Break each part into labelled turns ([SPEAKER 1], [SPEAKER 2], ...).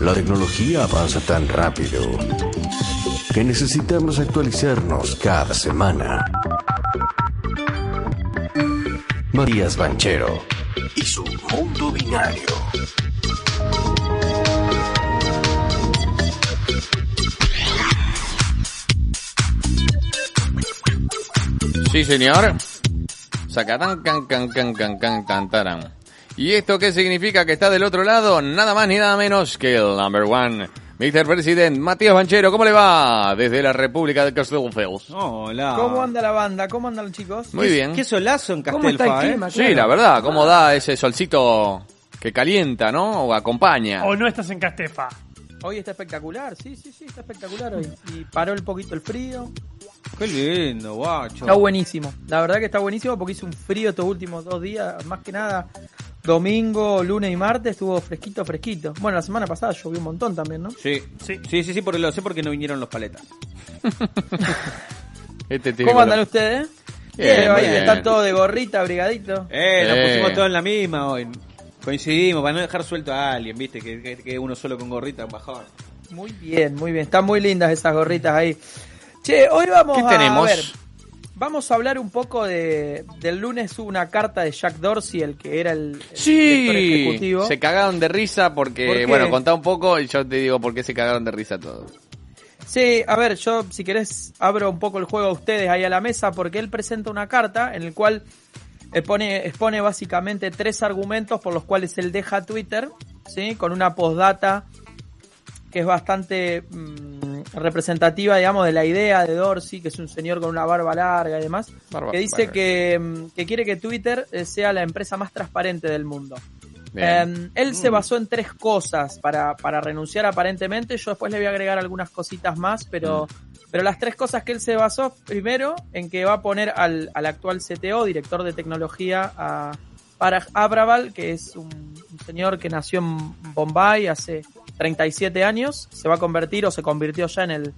[SPEAKER 1] La tecnología avanza tan rápido que necesitamos actualizarnos cada semana. Matías Banchero y su mundo binario.
[SPEAKER 2] Sí, señor. Sacatán, can, can, can, can, can, can, taran. ¿Y esto qué significa que está del otro lado? Nada más ni nada menos que el number one. Mr. President, Matías Banchero, ¿cómo le va? Desde la República de Castelldefels.
[SPEAKER 3] Hola.
[SPEAKER 4] ¿Cómo anda la banda? ¿Cómo andan los chicos?
[SPEAKER 2] Muy bien.
[SPEAKER 3] Qué solazo en
[SPEAKER 4] ¿Cómo está el
[SPEAKER 3] Castelfa, ¿eh?
[SPEAKER 4] clima?
[SPEAKER 2] Sí, la verdad, cómo da ese solcito que calienta, ¿no? O acompaña.
[SPEAKER 5] O no estás en Castefa.
[SPEAKER 4] Hoy está espectacular, sí, sí, sí, está espectacular hoy. Y paró un poquito el frío.
[SPEAKER 3] Qué lindo, guacho.
[SPEAKER 4] Está buenísimo. La verdad que está buenísimo porque hizo un frío estos últimos dos días. Más que nada, domingo, lunes y martes estuvo fresquito, fresquito. Bueno, la semana pasada llovió un montón también, ¿no?
[SPEAKER 3] Sí,
[SPEAKER 5] Sí.
[SPEAKER 3] sí, sí, sí, porque lo sé porque no vinieron los paletas.
[SPEAKER 2] Este
[SPEAKER 4] ¿Cómo andan ustedes?
[SPEAKER 2] Bien,
[SPEAKER 4] Eh, ahí
[SPEAKER 2] bien.
[SPEAKER 4] Están todos de gorrita, abrigadito.
[SPEAKER 3] Eh, nos
[SPEAKER 2] Eh.
[SPEAKER 3] pusimos todos en la misma hoy. Coincidimos para no dejar suelto a alguien, viste, que, que, que uno solo con gorrita, bajón.
[SPEAKER 4] Muy bien, muy bien. Están muy lindas esas gorritas ahí. Che, hoy vamos
[SPEAKER 2] ¿Qué
[SPEAKER 4] a
[SPEAKER 2] tenemos?
[SPEAKER 4] ver. Vamos a hablar un poco de del lunes hubo una carta de Jack Dorsey, el que era el,
[SPEAKER 2] Sí,
[SPEAKER 4] ejecutivo.
[SPEAKER 2] se cagaron de risa porque, bueno, contá un poco y yo te digo por qué se cagaron de risa todos.
[SPEAKER 4] Sí, a ver, yo si querés abro un poco el juego a ustedes ahí a la mesa porque él presenta una carta en el cual expone, expone básicamente tres argumentos por los cuales él deja Twitter, ¿sí? Con una postdata que es bastante mm, representativa, digamos, de la idea de Dorsey, que es un señor con una barba larga y demás,
[SPEAKER 2] Barba
[SPEAKER 4] que dice que, mm, que quiere que Twitter eh, sea la empresa más transparente del mundo. Eh, él se basó en tres cosas para, para renunciar aparentemente. Yo después le voy a agregar algunas cositas más, pero, pero las tres cosas que él se basó, primero, en que va a poner al, al actual CTO, director de tecnología, a Parag Abraval, que es un, un señor que nació en Bombay hace 37 años, se va a convertir o se convirtió ya en el,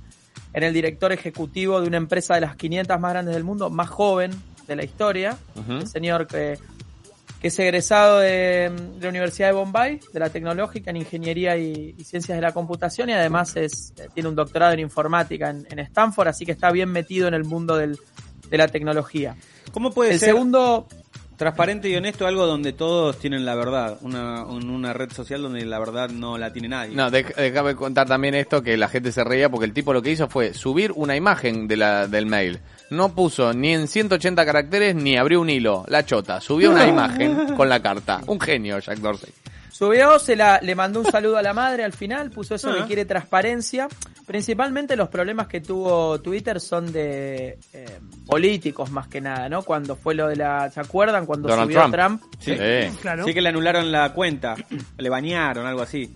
[SPEAKER 4] en el director ejecutivo de una empresa de las 500 más grandes del mundo, más joven de la historia. El señor que, que es egresado de, de la Universidad de Bombay, de la tecnológica en Ingeniería y, y Ciencias de la Computación, y además es, eh, tiene un doctorado en informática en, en Stanford, así que está bien metido en el mundo del, de la tecnología.
[SPEAKER 3] ¿Cómo puede
[SPEAKER 4] El
[SPEAKER 3] ser
[SPEAKER 4] segundo,
[SPEAKER 3] transparente y honesto algo donde todos tienen la verdad? Una, un- una red social donde la verdad no la tiene nadie.
[SPEAKER 2] No, dej- déjame contar también esto que la gente se reía porque el tipo lo que hizo fue subir una imagen de la, del mail. No puso ni en 180 caracteres ni abrió un hilo. La chota. Subió una imagen con la carta. Un genio, Jack Dorsey.
[SPEAKER 4] Subió, se la, le mandó un saludo a la madre al final, puso eso
[SPEAKER 3] Ah.
[SPEAKER 4] que quiere transparencia. Principalmente los problemas que tuvo Twitter son de eh, políticos más que nada, ¿no? Cuando fue lo de la, ¿se acuerdan? Cuando
[SPEAKER 2] Donald
[SPEAKER 4] subió
[SPEAKER 2] Trump.
[SPEAKER 4] Trump.
[SPEAKER 3] Sí.
[SPEAKER 2] Sí.
[SPEAKER 5] Claro.
[SPEAKER 3] Sí que le anularon la cuenta, le bañaron, algo así.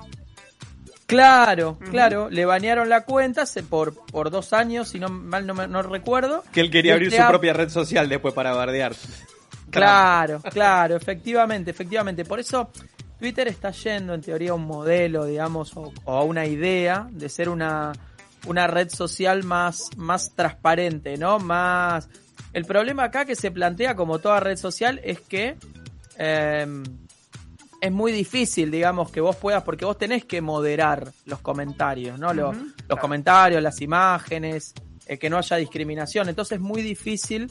[SPEAKER 4] Claro, claro, le banearon la cuenta se- por, por dos años, si no mal no, me- no recuerdo.
[SPEAKER 3] Que él quería abrir
[SPEAKER 4] este
[SPEAKER 3] su propia red social después para bardear.
[SPEAKER 4] Claro, claro, efectivamente, efectivamente. Por eso Twitter está yendo en teoría a un modelo, digamos, o, o a una idea de ser una, una red social más, más transparente, ¿no? Más. El problema acá que se plantea como toda red social es que eh, es muy difícil, digamos, que vos puedas, porque vos tenés que moderar los comentarios, ¿no? Los, los comentarios, las imágenes, eh, que no haya discriminación. Entonces es muy difícil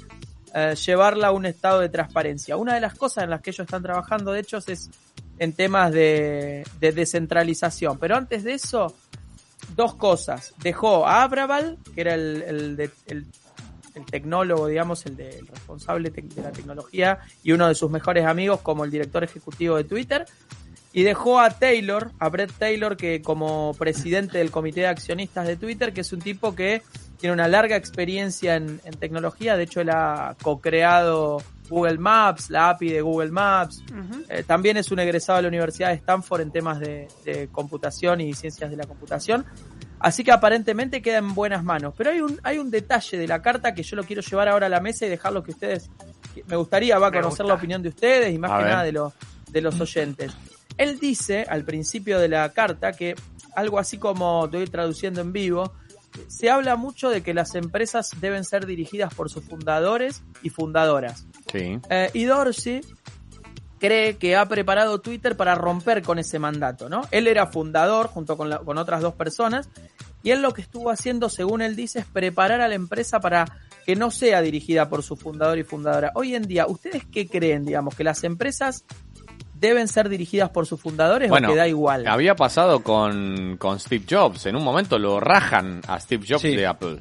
[SPEAKER 4] eh, llevarla a un estado de transparencia. Una de las cosas en las que ellos están trabajando, de hecho, es en temas de, de descentralización. Pero antes de eso, dos cosas. Dejó a Abraval, que era el, el, el- tecnólogo, digamos, el, de- el responsable de la tecnología y uno de sus mejores amigos como el director ejecutivo de Twitter. Y dejó a Taylor, a Brett Taylor, que como presidente del comité de accionistas de Twitter, que es un tipo que tiene una larga experiencia en, en tecnología. De hecho, él ha co-creado Google Maps, la API de Google Maps. Eh, también es un egresado de la Universidad de Stanford en temas de, de computación y ciencias de la computación. Así que aparentemente queda en buenas manos. Pero hay un, hay un detalle de la carta que yo lo quiero llevar ahora a la mesa y dejarlo que ustedes. que Me gustaría va a conocer
[SPEAKER 5] gusta.
[SPEAKER 4] la opinión de ustedes y más
[SPEAKER 2] A
[SPEAKER 4] que
[SPEAKER 2] ver.
[SPEAKER 4] nada de, los de los oyentes. Él dice al principio de la carta que algo así como estoy traduciendo en vivo, se habla mucho de que las empresas deben ser dirigidas por sus fundadores y fundadoras.
[SPEAKER 2] Sí.
[SPEAKER 4] Eh, y Dorsey cree que ha preparado Twitter para romper con ese mandato, ¿no? Él era fundador junto con, la- con otras dos personas y él lo que estuvo haciendo, según él dice, es preparar a la empresa para que no sea dirigida por su fundador y fundadora. Hoy en día, ¿ustedes qué creen, digamos, que las empresas deben ser dirigidas por sus fundadores
[SPEAKER 2] Bueno,
[SPEAKER 4] o que da igual?
[SPEAKER 2] había pasado con, con Steve Jobs. En un momento lo rajan a Steve Jobs
[SPEAKER 3] Sí.
[SPEAKER 2] de Apple.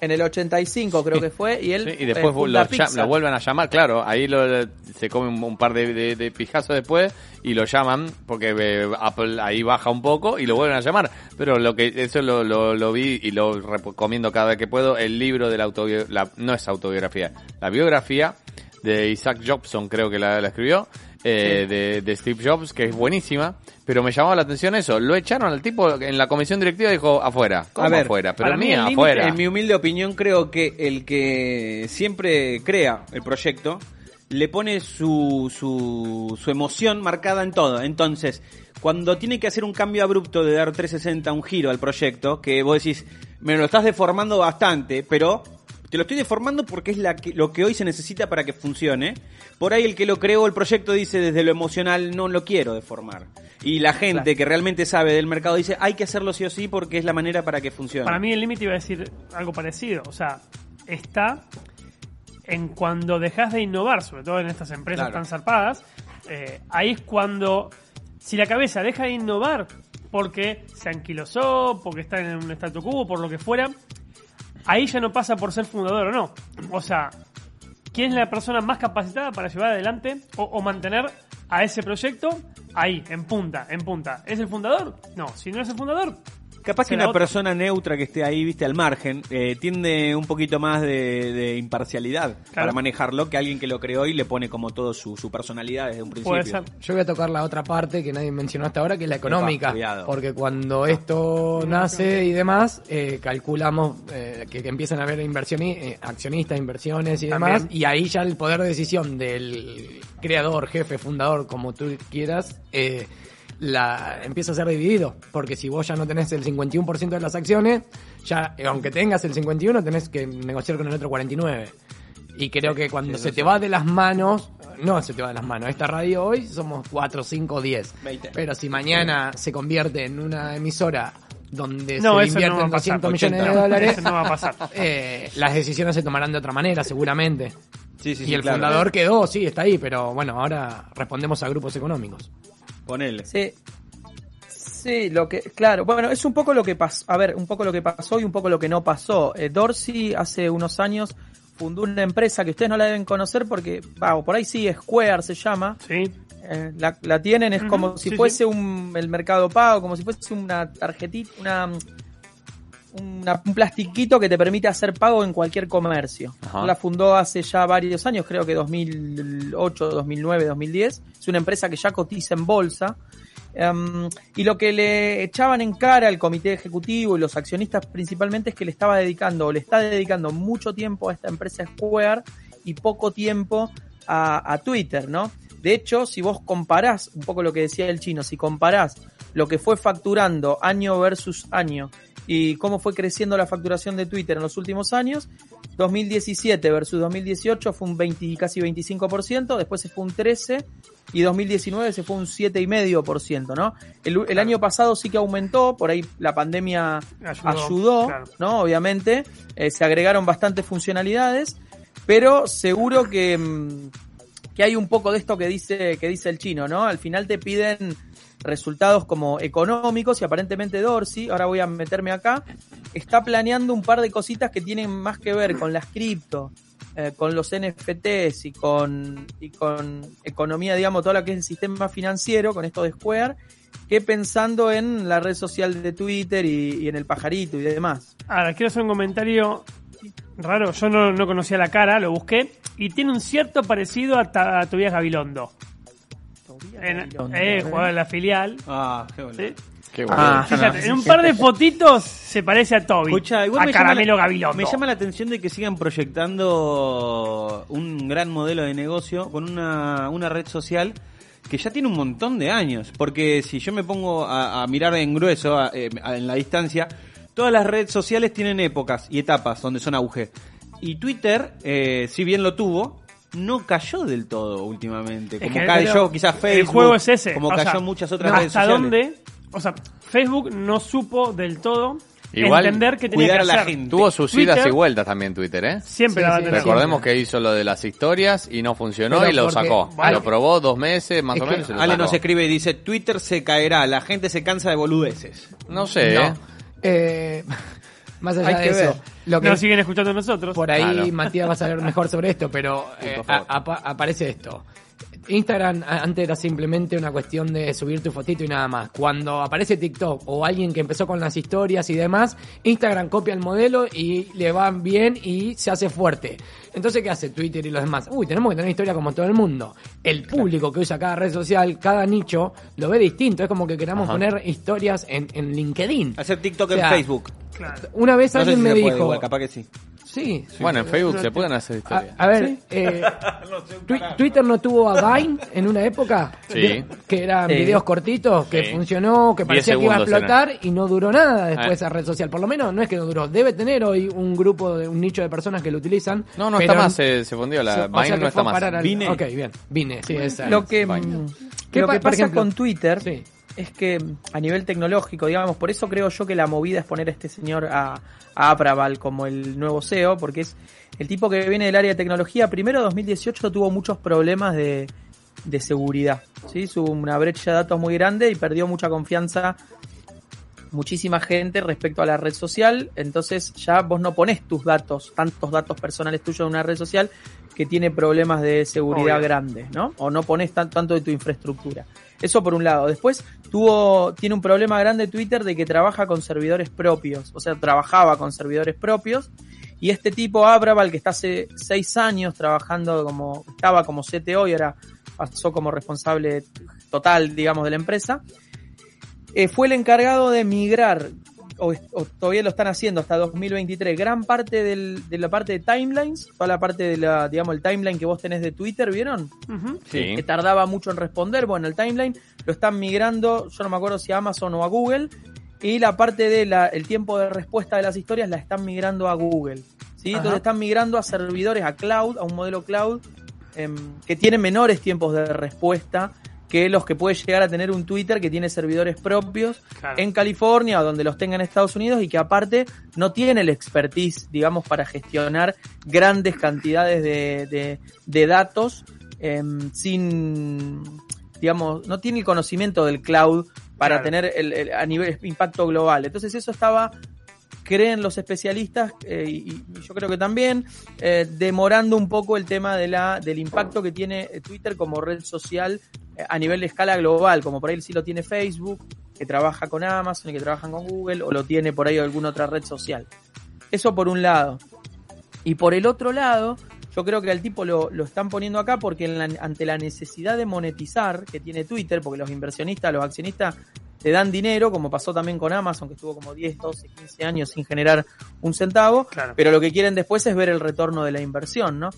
[SPEAKER 4] En el 85 creo que fue y él
[SPEAKER 2] Sí, y después
[SPEAKER 4] eh,
[SPEAKER 2] lo, vuelven a llamar, claro, ahí lo- se come un, un par de, de, de pijazos después y lo llaman porque eh, Apple ahí baja un poco y lo vuelven a llamar. Pero lo que eso lo, lo, lo vi y lo recomiendo cada vez que puedo, el libro de la autobiografía, no es autobiografía, la biografía de Isaac Jobson creo que la, la escribió, eh, de, de Steve Jobs, que es buenísima, pero me llamaba la atención eso, lo echaron al tipo en la comisión directiva y dijo afuera, ¿cómo
[SPEAKER 3] A ver,
[SPEAKER 2] afuera? Pero
[SPEAKER 3] mí
[SPEAKER 2] mía,
[SPEAKER 3] límite,
[SPEAKER 2] afuera.
[SPEAKER 3] En mi humilde opinión, creo que el que siempre crea el proyecto le pone su, su, su emoción marcada en todo. Entonces, cuando tiene que hacer un cambio abrupto de dar 360, un giro al proyecto, que vos decís, me lo estás deformando bastante, pero te lo estoy deformando porque es la que- lo que hoy se necesita para que funcione. Por ahí el que lo creó el proyecto dice desde lo emocional no lo quiero deformar. Y la gente
[SPEAKER 4] Claro.
[SPEAKER 3] que realmente sabe del mercado dice hay que hacerlo sí o sí porque es la manera para que funcione.
[SPEAKER 5] Para mí el límite iba a decir algo parecido. O sea, está en cuando dejas de innovar, sobre todo en estas empresas
[SPEAKER 3] Claro.
[SPEAKER 5] tan zarpadas. eh, ahí es cuando, si la cabeza deja de innovar porque se anquilosó, porque está en un statu quo, por lo que fuera, ahí ya no pasa por ser fundador o no. O sea, ¿quién es la persona más capacitada para llevar adelante o, mantener a ese proyecto ahí, en punta, en punta? ¿Es el fundador? No, si no es el fundador,
[SPEAKER 3] Capaz que una persona neutra que esté ahí, viste, al margen, eh, tiende un poquito más de, de imparcialidad para manejarlo que alguien que lo creó y le pone como todo su, su personalidad desde un principio.
[SPEAKER 5] puede ser.
[SPEAKER 6] Yo voy a tocar la otra parte que nadie mencionó hasta ahora, que es la económica. Porque cuando esto nace y demás, eh, calculamos eh, que, que empiezan a haber inversioni- eh, accionistas, inversiones y demás,
[SPEAKER 5] También.
[SPEAKER 6] y ahí ya el poder de decisión del creador, jefe, fundador, como tú quieras, eh, la empieza a ser dividido. Porque si vos ya no tenés el 51% de las acciones, ya, eh, aunque tengas el 51%, tenés que negociar con el otro 49%. Y creo que cuando se te va de las manos, no se te va de las manos. Esta radio hoy somos 4, 5, 10.
[SPEAKER 3] 20.
[SPEAKER 6] Pero si mañana se convierte en una emisora donde
[SPEAKER 5] No,
[SPEAKER 6] se
[SPEAKER 5] eso no va a
[SPEAKER 6] invierten
[SPEAKER 5] pasar,
[SPEAKER 6] 200 millones de
[SPEAKER 3] 80.
[SPEAKER 6] dólares,
[SPEAKER 5] no va a pasar.
[SPEAKER 6] eh, las decisiones se tomarán de otra manera, seguramente.
[SPEAKER 3] Sí, sí,
[SPEAKER 6] y
[SPEAKER 3] sí,
[SPEAKER 6] el
[SPEAKER 3] claro.
[SPEAKER 6] fundador quedó, sí, está ahí, pero bueno, ahora respondemos a grupos económicos.
[SPEAKER 3] Ponele.
[SPEAKER 4] Sí. Sí, lo que, claro, bueno, es un poco lo que pasó, a ver, un poco lo que pasó y un poco lo que no pasó. Eh, Dorsey hace unos años fundó una empresa que ustedes no la deben conocer porque, va, por ahí sí, Square se llama.
[SPEAKER 5] Sí.
[SPEAKER 4] Eh, la, la tienen, es como si
[SPEAKER 5] sí,
[SPEAKER 4] fuese
[SPEAKER 5] sí.
[SPEAKER 4] un el mercado pago, como si fuese una tarjetita, una, una- un plastiquito que te permite hacer pago en cualquier comercio.
[SPEAKER 2] Ajá.
[SPEAKER 4] La fundó hace ya varios años, creo que 2008, 2009, 2010. Es una empresa que ya cotiza en bolsa. Em, y lo que le echaban en cara al comité ejecutivo y los accionistas principalmente es que le estaba dedicando o le está dedicando mucho tiempo a esta empresa Square y poco tiempo a, a Twitter, ¿no? De hecho, si vos comparás, un poco lo que decía el chino, si comparás lo que fue facturando año versus año y cómo fue creciendo la facturación de Twitter en los últimos años, 2017 versus 2018 fue un 20, casi 25%, después se fue un 13% y 2019 se fue un 7,5%, ¿no? El, el año pasado sí que aumentó, por ahí la pandemia
[SPEAKER 5] Ayudó,
[SPEAKER 4] ayudó,
[SPEAKER 5] claro.
[SPEAKER 4] ¿no? Obviamente, eh, se agregaron bastantes funcionalidades, pero seguro que, mm, que hay un poco de esto que dice, que dice el chino, ¿no? Al final te piden resultados como económicos y aparentemente Dorsey, ahora voy a meterme acá, está planeando un par de cositas que tienen más que ver con las cripto, eh, con los NFTs y con, y con economía, digamos, todo lo que es el sistema financiero, con esto de Square, que pensando en la red social de Twitter y, en el pajarito y demás.
[SPEAKER 5] Ahora, quiero hacer un comentario raro. Yo no, no conocía la cara, lo busqué. Y tiene un cierto parecido a, a Tobias Gabilondo. En, eh,
[SPEAKER 4] a ver.
[SPEAKER 5] jugador de la filial.
[SPEAKER 3] Ah, qué bueno.
[SPEAKER 5] ¿sí?
[SPEAKER 2] Qué bueno.
[SPEAKER 4] Ah,
[SPEAKER 5] Fíjate,
[SPEAKER 4] no,
[SPEAKER 5] en un par de fotitos se parece a Toby.
[SPEAKER 3] Escucha, igual
[SPEAKER 5] a
[SPEAKER 3] me llama,
[SPEAKER 5] Caramelo
[SPEAKER 3] la,
[SPEAKER 5] Gabilondo.
[SPEAKER 3] me llama la atención de que sigan proyectando un gran modelo de negocio con una, una red social que ya tiene un montón de años. Porque si yo me pongo a, a mirar en grueso, a- eh, a- en la distancia, todas las redes sociales tienen épocas y etapas donde son auge. Y Twitter, eh, si bien lo tuvo, no cayó del todo últimamente.
[SPEAKER 5] Es
[SPEAKER 3] Como
[SPEAKER 5] que,
[SPEAKER 3] cayó quizás Facebook.
[SPEAKER 5] El juego es ese.
[SPEAKER 3] Como
[SPEAKER 5] O
[SPEAKER 3] cayó
[SPEAKER 5] sea,
[SPEAKER 3] muchas otras
[SPEAKER 5] ¿hasta
[SPEAKER 3] redes sociales.
[SPEAKER 5] dónde? O sea, Facebook no supo del todo
[SPEAKER 2] Igual,
[SPEAKER 5] entender que tenía que
[SPEAKER 3] a la
[SPEAKER 5] hacer.
[SPEAKER 3] gente.
[SPEAKER 2] Tuvo sus
[SPEAKER 5] Twitter-
[SPEAKER 2] idas y vueltas también Twitter, ¿eh?
[SPEAKER 5] Siempre
[SPEAKER 6] Sí,
[SPEAKER 5] la va a
[SPEAKER 6] sí,
[SPEAKER 5] tener.
[SPEAKER 2] Recordemos que hizo lo de las historias y no funcionó
[SPEAKER 6] Pero
[SPEAKER 2] y lo
[SPEAKER 6] porque-
[SPEAKER 2] sacó. Lo probó dos meses más
[SPEAKER 6] Es
[SPEAKER 2] o menos.
[SPEAKER 3] Ale
[SPEAKER 2] sacó.
[SPEAKER 3] nos escribe y dice, Twitter se caerá, la gente se cansa de boludeces.
[SPEAKER 2] No sé,
[SPEAKER 6] No.
[SPEAKER 2] ¿eh?
[SPEAKER 6] Eh, más allá
[SPEAKER 4] Hay
[SPEAKER 6] de eso,
[SPEAKER 4] ver.
[SPEAKER 6] lo que
[SPEAKER 5] Nos siguen escuchando nosotros.
[SPEAKER 6] por ahí
[SPEAKER 2] Claro.
[SPEAKER 6] Matías va a saber mejor sobre esto, pero eh, a- apa- aparece esto. Instagram antes era simplemente una cuestión de subir tu fotito y nada más. Cuando aparece TikTok o alguien que empezó con las historias y demás, Instagram copia el modelo y le van bien y se hace fuerte. Entonces, ¿qué hace Twitter y los demás? Uy, tenemos que tener historia como todo el mundo. El público que usa cada red social, cada nicho, lo ve distinto. Es como que queramos
[SPEAKER 2] Ajá.
[SPEAKER 6] poner historias en, en LinkedIn.
[SPEAKER 3] Hacer TikTok
[SPEAKER 6] O sea,
[SPEAKER 3] en Facebook.
[SPEAKER 5] Claro.
[SPEAKER 6] Una vez
[SPEAKER 3] No sé
[SPEAKER 6] alguien
[SPEAKER 3] si
[SPEAKER 6] me
[SPEAKER 3] se puede
[SPEAKER 6] dijo...
[SPEAKER 3] igual, capaz que sí.
[SPEAKER 6] Sí, sí.
[SPEAKER 2] Bueno, en Facebook se pueden hacer historias.
[SPEAKER 6] a ver, eh, Twi- Twitter no tuvo a Vine en una época,
[SPEAKER 2] Sí.
[SPEAKER 6] De- que eran
[SPEAKER 4] Sí.
[SPEAKER 6] videos cortitos, que
[SPEAKER 2] Sí.
[SPEAKER 6] funcionó, que parecía que iba a explotar y no duró nada después
[SPEAKER 2] Eh.
[SPEAKER 6] esa red social. Por lo menos no es que no duró, debe tener hoy un grupo, de un nicho de personas que lo utilizan.
[SPEAKER 2] No, no
[SPEAKER 6] pero-
[SPEAKER 2] está más, se, se fundió. La
[SPEAKER 6] o
[SPEAKER 2] Vine
[SPEAKER 6] sea
[SPEAKER 2] no está más.
[SPEAKER 6] al-
[SPEAKER 3] Vine.
[SPEAKER 6] Ok, bien, Vine, sí, esa
[SPEAKER 4] Lo
[SPEAKER 6] es.
[SPEAKER 4] que,
[SPEAKER 2] Vine.
[SPEAKER 4] mm,
[SPEAKER 6] ¿Qué
[SPEAKER 4] lo
[SPEAKER 6] pa-
[SPEAKER 4] que pasa
[SPEAKER 6] ejemplo?
[SPEAKER 4] con Twitter
[SPEAKER 6] Sí.
[SPEAKER 4] Es que a nivel tecnológico, digamos, por eso creo yo que la movida es poner a este señor a, a Apraval como el nuevo CEO, porque es el tipo que viene del área de tecnología. Primero, 2018 tuvo muchos problemas de, de seguridad, ¿sí? Hubo una brecha de datos muy grande y perdió mucha confianza muchísima gente respecto a la red social, entonces ya vos no pones tus datos, tantos datos personales tuyos en una red social que tiene problemas de seguridad
[SPEAKER 5] Obvio.
[SPEAKER 4] grandes, ¿no? O no pones tan- tanto de tu infraestructura. Eso por un lado. Después tuvo, tiene un problema grande Twitter de que trabaja con servidores propios, o sea, trabajaba con servidores propios. Y este tipo, Abraval, que está hace seis años trabajando como, estaba como CTO y ahora pasó como responsable total, digamos, de la empresa, eh, fue el encargado de migrar, o, o todavía lo están haciendo hasta 2023, gran parte del- de la parte de timelines, toda la parte de la, digamos, el timeline que vos tenés de Twitter, ¿vieron?
[SPEAKER 2] Sí.
[SPEAKER 4] Que tardaba mucho en responder, bueno, el timeline lo están migrando, yo no me acuerdo si a Amazon o a Google, y la parte del el tiempo de respuesta de las historias la están migrando a Google, ¿sí?
[SPEAKER 6] Ajá.
[SPEAKER 4] Entonces están migrando a servidores, a cloud, a un modelo cloud, em, que tiene menores tiempos de respuesta que los que puede llegar a tener un Twitter que tiene servidores propios
[SPEAKER 5] Claro.
[SPEAKER 4] en California o donde los tenga en Estados Unidos y que aparte no tiene el expertise, digamos, para gestionar grandes cantidades de, de- de datos em, sin, digamos, no tiene el conocimiento del cloud para
[SPEAKER 5] Claro.
[SPEAKER 4] tener el, el- a nivel impacto global. Entonces eso estaba creen los especialistas eh, y, y yo creo que también eh, demorando un poco el tema de la del impacto que tiene eh, Twitter como red social eh, a nivel de escala global, como por ahí sí lo tiene Facebook, que trabaja con Amazon y que trabajan con Google, o lo tiene por ahí alguna otra red social. Eso por un lado. Y por el otro lado, yo creo que al tipo lo, lo están poniendo acá porque en la- ante la necesidad de monetizar que tiene Twitter, porque los inversionistas, los accionistas te dan dinero, como pasó también con Amazon, que estuvo como 10, 12, 15 años sin generar un centavo,
[SPEAKER 5] Claro.
[SPEAKER 4] pero lo que quieren después es ver el retorno de la inversión, ¿no?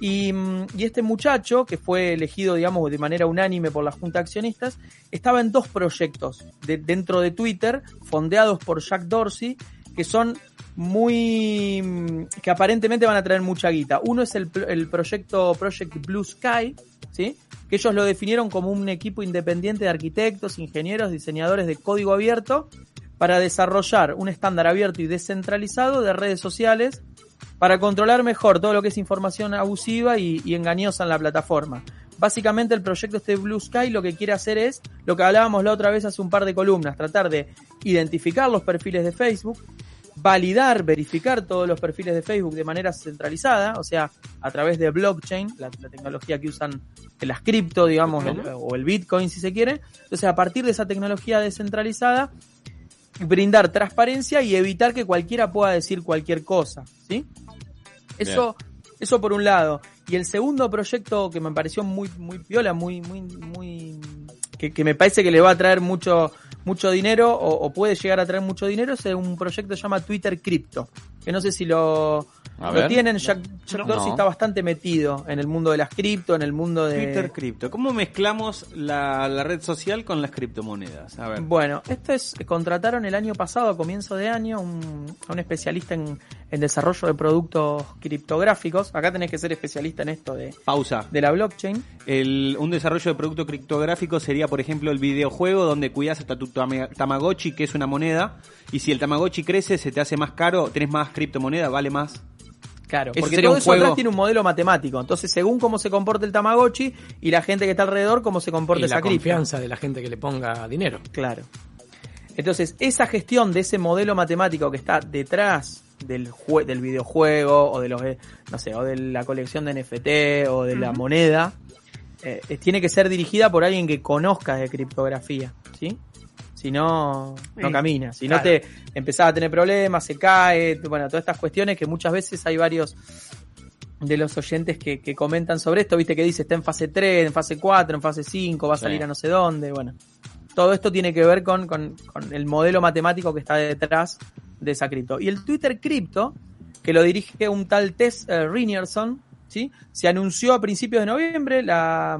[SPEAKER 4] Y, mm, y este muchacho, que fue elegido, digamos, de manera unánime por la Junta de Accionistas, estaba en dos proyectos de- dentro de Twitter, fondeados por Jack Dorsey, que son muy... mm, que aparentemente van a traer mucha guita. Uno es el, el proyecto Project Blue Sky, ¿sí? Que ellos lo definieron como un equipo independiente de arquitectos, ingenieros, diseñadores de código abierto para desarrollar un estándar abierto y descentralizado de redes sociales para controlar mejor todo lo que es información abusiva y, y engañosa en la plataforma. Básicamente el proyecto este Blue Sky lo que quiere hacer es lo que hablábamos la otra vez hace un par de columnas, tratar de identificar los perfiles de Facebook, validar, verificar todos los perfiles de Facebook de manera centralizada, o sea, a través de blockchain, la, la tecnología que usan las cripto, digamos, el- o el Bitcoin si se quiere. Entonces, a partir de esa tecnología descentralizada, brindar transparencia y evitar que cualquiera pueda decir cualquier cosa, ¿sí? Eso, eso por un lado. Y el segundo proyecto que me pareció muy, muy piola, muy, muy, muy, que, que me parece que le va a traer mucho, mucho dinero o, o puede llegar a traer mucho dinero es un proyecto que se llama Twitter Crypto. Que no sé si lo,
[SPEAKER 2] A
[SPEAKER 4] Lo
[SPEAKER 2] ver.
[SPEAKER 4] tienen, Jack, Jack
[SPEAKER 5] No.
[SPEAKER 4] Dorsey
[SPEAKER 2] No.
[SPEAKER 4] está bastante metido en el mundo de las cripto, en el mundo de...
[SPEAKER 3] Twitter cripto. ¿Cómo mezclamos la, la red social con las criptomonedas? A ver.
[SPEAKER 4] Bueno, esto es, contrataron el año pasado, a comienzo de año, un, a un especialista en, en desarrollo de productos criptográficos. Acá tenés que ser especialista en esto de,
[SPEAKER 3] Pausa.
[SPEAKER 4] de la blockchain.
[SPEAKER 3] El- un desarrollo de producto criptográfico sería, por ejemplo, el videojuego donde cuidas hasta tu tama- Tamagotchi, que es una moneda, y si el Tamagotchi crece, se te hace más caro, tenés más criptomoneda, vale más.
[SPEAKER 4] Claro,
[SPEAKER 3] Eso
[SPEAKER 4] porque
[SPEAKER 3] sería
[SPEAKER 4] todo
[SPEAKER 3] un
[SPEAKER 4] eso atrás tiene un modelo matemático. Entonces, según cómo se comporta el Tamagotchi y la gente que está alrededor, cómo se comporta
[SPEAKER 6] Y
[SPEAKER 4] esa
[SPEAKER 6] la confianza de la gente que le ponga dinero.
[SPEAKER 4] Claro. Entonces, esa gestión de ese modelo matemático que está detrás del, jue- del videojuego o de los eh, no sé, o de la colección de NFT o de la moneda, eh, eh, tiene que ser dirigida por alguien que conozca de criptografía, ¿sí? Si no, no
[SPEAKER 5] Sí,
[SPEAKER 4] camina. Si no te empezás a tener problemas, se cae, bueno, todas estas cuestiones que muchas veces hay varios de los oyentes que, que comentan sobre esto, viste que dice está en fase 3, en fase 4, en fase 5, va a
[SPEAKER 2] Sí.
[SPEAKER 4] salir a no sé dónde, bueno. Todo esto tiene que ver con, con- con el modelo matemático que está detrás de esa cripto. Y el Twitter cripto, que lo dirige un tal Tess eh, ¿sí? se anunció a principios de noviembre, la,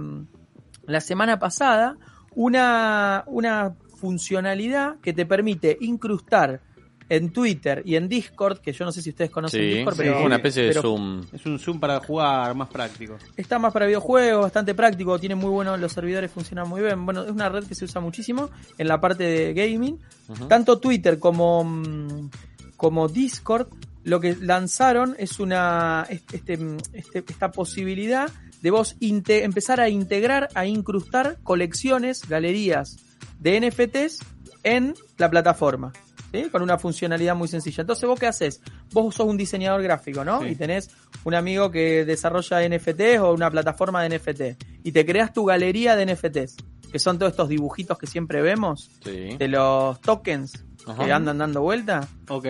[SPEAKER 4] la semana pasada, una, una funcionalidad que te permite incrustar en Twitter y en Discord, que yo no sé si ustedes conocen
[SPEAKER 2] Sí,
[SPEAKER 4] Discord,
[SPEAKER 2] sí,
[SPEAKER 4] pero,
[SPEAKER 2] una especie de Zoom.
[SPEAKER 3] Es un Zoom para jugar más práctico.
[SPEAKER 4] Está más para videojuegos, bastante práctico, tiene muy buenos, los servidores funcionan muy bien. Bueno, es una red que se usa muchísimo en la parte de gaming. Tanto Twitter como, mm, como Discord lo que lanzaron es una este, este- esta posibilidad de vos empezar a integrar, a incrustar colecciones, galerías de NFTs en la plataforma. ¿sí? Con una funcionalidad muy sencilla. Entonces, ¿vos qué haces? Vos sos un diseñador gráfico, ¿no?
[SPEAKER 3] Sí.
[SPEAKER 4] Y tenés un amigo que desarrolla NFTs o una plataforma de NFT. Y te creas tu galería de NFTs, que son todos estos dibujitos que siempre vemos
[SPEAKER 2] Sí.
[SPEAKER 4] de los tokens
[SPEAKER 2] Ajá.
[SPEAKER 4] que andan dando vuelta.
[SPEAKER 3] Ok.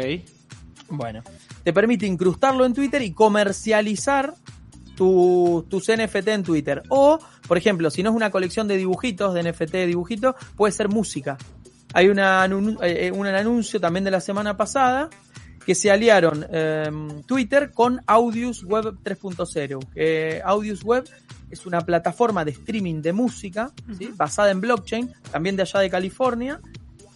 [SPEAKER 4] Bueno, te permite incrustarlo en Twitter y comercializar tu- tus NFT en Twitter. O, por ejemplo, si no es una colección de dibujitos, de NFT de dibujitos, puede ser música. Hay una, anun- eh, un anuncio también de la semana pasada que se aliaron eh, Twitter con Audius Web 3.0. Eh, Audius Web es una plataforma de streaming de música ¿sí? basada en blockchain, también de allá de California,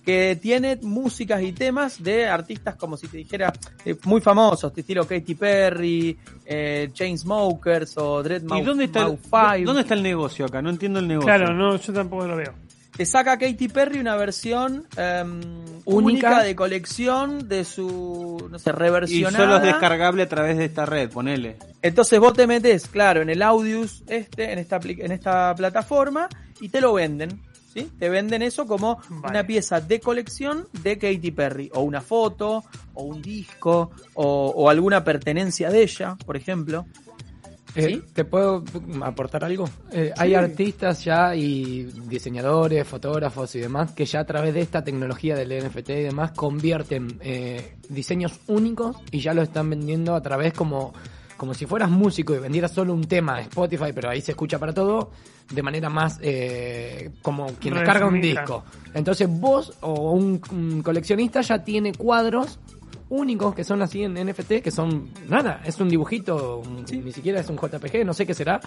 [SPEAKER 4] que tiene músicas y temas de artistas como si te dijera eh, muy famosos, de estilo Katy Perry, eh, Chainsmokers o Dread
[SPEAKER 3] ¿Y dónde está, el,
[SPEAKER 4] Five.
[SPEAKER 3] dónde está el negocio acá? No entiendo el negocio.
[SPEAKER 5] Claro, no, yo tampoco lo veo.
[SPEAKER 4] Te saca Katy Perry una versión em, única.
[SPEAKER 6] Única.
[SPEAKER 4] de colección de su, no sé,
[SPEAKER 3] Y
[SPEAKER 4] reversionada.
[SPEAKER 3] solo es descargable a través de esta red, ponele.
[SPEAKER 4] Entonces vos te metes, claro, en el Audius este, en esta, en esta plataforma y te lo venden. ¿Sí? Te venden eso como
[SPEAKER 5] Vale.
[SPEAKER 4] una pieza de colección de Katy Perry. O una foto, o un disco, o, o alguna pertenencia de ella, por ejemplo.
[SPEAKER 6] Eh,
[SPEAKER 4] ¿Sí?
[SPEAKER 6] ¿Te puedo aportar algo? Eh, Hay artistas ya y diseñadores, fotógrafos y demás que ya a través de esta tecnología del NFT y demás convierten eh, diseños únicos y ya lo están vendiendo a través como, como si fueras músico y vendieras solo un tema de Spotify, pero ahí se escucha para todo, de manera más eh, como quien descarga un disco. Entonces vos o un, un coleccionista ya tiene cuadros únicos que son así en NFT, que son nada, es un dibujito, ni siquiera es un JPG, no sé qué será,